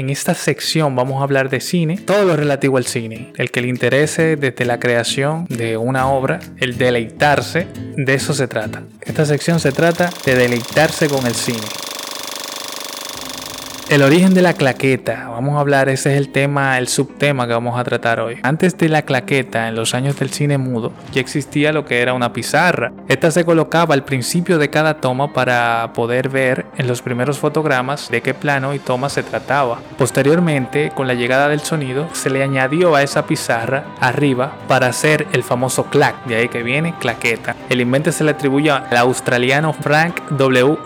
En esta sección vamos a hablar de cine, todo lo relativo al cine. El que le interese desde la creación de una obra, el deleitarse, de eso se trata. Esta sección se trata de deleitarse con el cine. El origen de la claqueta, vamos a hablar, ese es el tema, el subtema que vamos a tratar hoy. Antes de la claqueta, en los años del cine mudo, ya existía lo que era una pizarra. Esta se colocaba al principio de cada toma para poder ver en los primeros fotogramas de qué plano y toma se trataba. Posteriormente, con la llegada del sonido, se le añadió a esa pizarra arriba para hacer el famoso clac, de ahí que viene claqueta. El invento se le atribuye al australiano Frank W.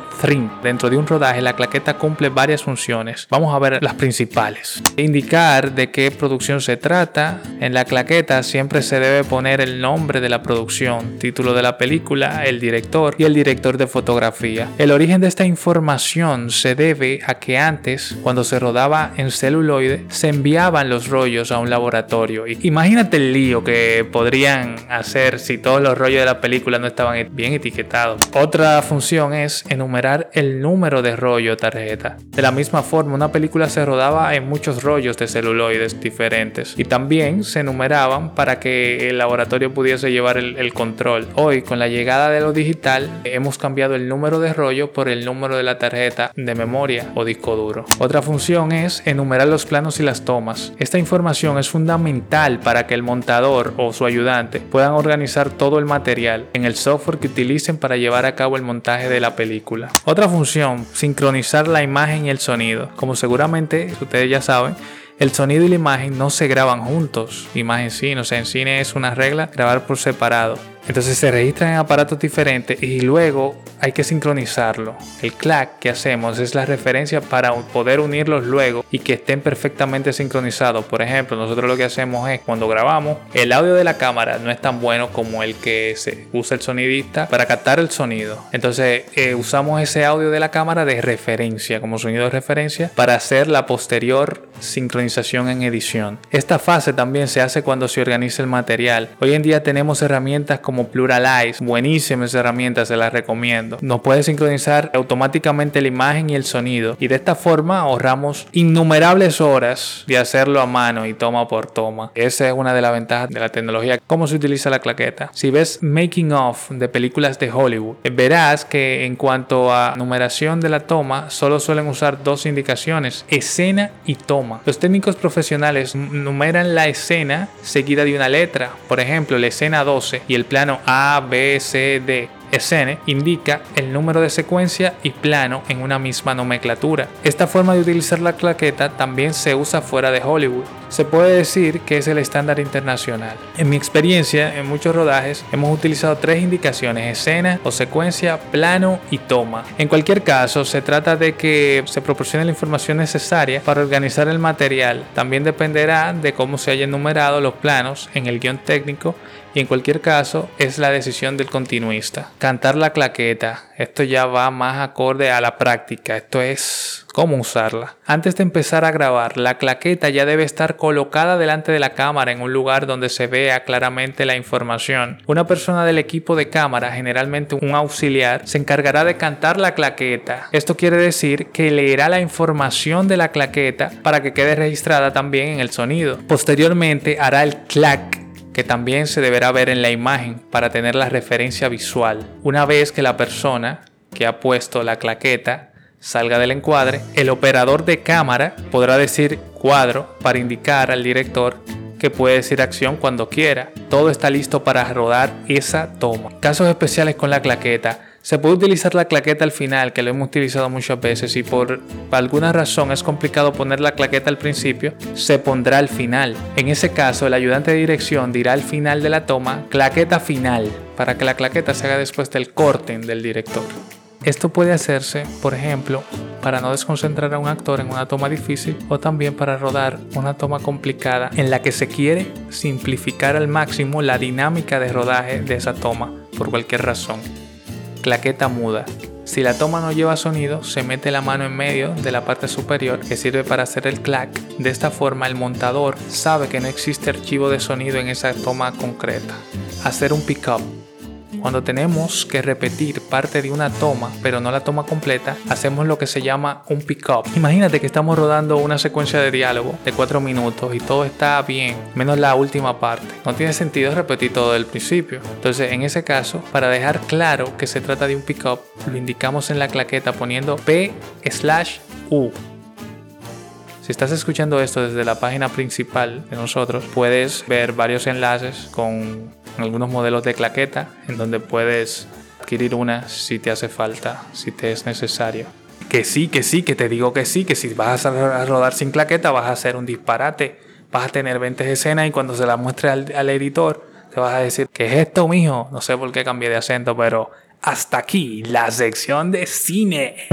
Dentro de un rodaje, la claqueta cumple varias funciones. Vamos a ver las principales. Indicar de qué producción se trata. En la claqueta siempre se debe poner el nombre de la producción, título de la película, el director y el director de fotografía. El origen de esta información se debe a que antes, cuando se rodaba en celuloide, se enviaban los rollos a un laboratorio. Imagínate el lío que podrían hacer si todos los rollos de la película no estaban bien etiquetados. Otra función es enumerar el número de rollo tarjeta. De la misma forma, una película se rodaba en muchos rollos de celuloides diferentes y también se numeraban para que el laboratorio pudiese llevar el, el control. Hoy, con la llegada de lo digital, hemos cambiado el número de rollo por el número de la tarjeta de memoria o disco duro. Otra función es enumerar los planos y las tomas. Esta información es fundamental para que el montador o su ayudante puedan organizar todo el material en el software que utilicen para llevar a cabo el montaje de la película. Otra función, sincronizar la imagen y el sonido. Como seguramente ustedes ya saben, el sonido y la imagen no se graban juntos. Imagen sí, no sé, en cine es una regla grabar por separado. Entonces se registran en aparatos diferentes y luego hay que sincronizarlo. El clack que hacemos es la referencia para poder unirlos luego y que estén perfectamente sincronizados. Por ejemplo, nosotros lo que hacemos es cuando grabamos, el audio de la cámara no es tan bueno como el que se usa el sonidista para captar el sonido. Entonces eh, usamos ese audio de la cámara de referencia, como sonido de referencia, para hacer la posterior sincronización en edición. Esta fase también se hace cuando se organiza el material. Hoy en día tenemos herramientas como como Pluralize, buenísimas herramientas, se las recomiendo. Nos puede sincronizar automáticamente la imagen y el sonido y de esta forma ahorramos innumerables horas de hacerlo a mano y toma por toma. Esa es una de las ventajas de la tecnología. ¿Cómo se utiliza la claqueta? Si ves making of de películas de Hollywood, verás que en cuanto a numeración de la toma, solo suelen usar dos indicaciones, escena y toma. Los técnicos profesionales numeran la escena seguida de una letra, por ejemplo, la escena 12 y el plan a, B, C, D. SN indica el número de secuencia y plano en una misma nomenclatura. Esta forma de utilizar la claqueta también se usa fuera de Hollywood. Se puede decir que es el estándar internacional. En mi experiencia, en muchos rodajes, hemos utilizado tres indicaciones, escena o secuencia, plano y toma. En cualquier caso, se trata de que se proporcione la información necesaria para organizar el material. También dependerá de cómo se hayan numerado los planos en el guion técnico y en cualquier caso es la decisión del continuista. Cantar la claqueta, esto ya va más acorde a la práctica, esto es cómo usarla. Antes de empezar a grabar, la claqueta ya debe estar colocada delante de la cámara en un lugar donde se vea claramente la información. Una persona del equipo de cámara, generalmente un auxiliar, se encargará de cantar la claqueta. Esto quiere decir que leerá la información de la claqueta para que quede registrada también en el sonido. Posteriormente hará el clac que también se deberá ver en la imagen para tener la referencia visual. Una vez que la persona que ha puesto la claqueta salga del encuadre, el operador de cámara podrá decir cuadro para indicar al director que puede decir acción cuando quiera. Todo está listo para rodar esa toma. Casos especiales con la claqueta se puede utilizar la claqueta al final, que lo hemos utilizado muchas veces, y por alguna razón es complicado poner la claqueta al principio, se pondrá al final. En ese caso, el ayudante de dirección dirá al final de la toma claqueta final, para que la claqueta se haga después del corte del director. Esto puede hacerse, por ejemplo, para no desconcentrar a un actor en una toma difícil o también para rodar una toma complicada en la que se quiere simplificar al máximo la dinámica de rodaje de esa toma por cualquier razón claqueta muda. Si la toma no lleva sonido, se mete la mano en medio de la parte superior que sirve para hacer el clack. De esta forma el montador sabe que no existe archivo de sonido en esa toma concreta. Hacer un pickup. Cuando tenemos que repetir parte de una toma, pero no la toma completa, hacemos lo que se llama un pick-up. Imagínate que estamos rodando una secuencia de diálogo de 4 minutos y todo está bien, menos la última parte. No tiene sentido repetir todo el principio. Entonces, en ese caso, para dejar claro que se trata de un pick-up, lo indicamos en la claqueta poniendo P slash U. Si estás escuchando esto desde la página principal de nosotros, puedes ver varios enlaces con algunos modelos de claqueta en donde puedes adquirir una si te hace falta, si te es necesario. Que sí, que sí, que te digo que sí, que si vas a rodar sin claqueta vas a hacer un disparate, vas a tener 20 escenas y cuando se la muestre al, al editor te vas a decir, ¿qué es esto, mijo? No sé por qué cambié de acento, pero hasta aquí la sección de cine.